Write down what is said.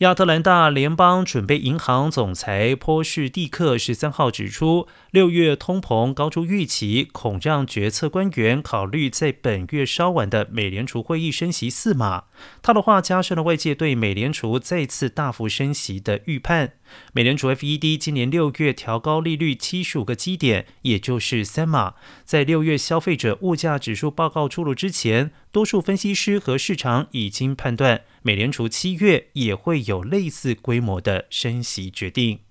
亚特兰大联邦准备银行总裁波士蒂克十三号指出，六月通膨高出预期，恐让决策官员考虑在本月稍晚的美联储会议升息四码。他的话加深了外界对美联储再次大幅升息的预判。美联储 FED 今年六月调高利率七十五个基点，也就是三码。在六月消费者物价指数报告出炉之前，多数分析师和市场已经判断，美联储七月也会有类似规模的升息决定。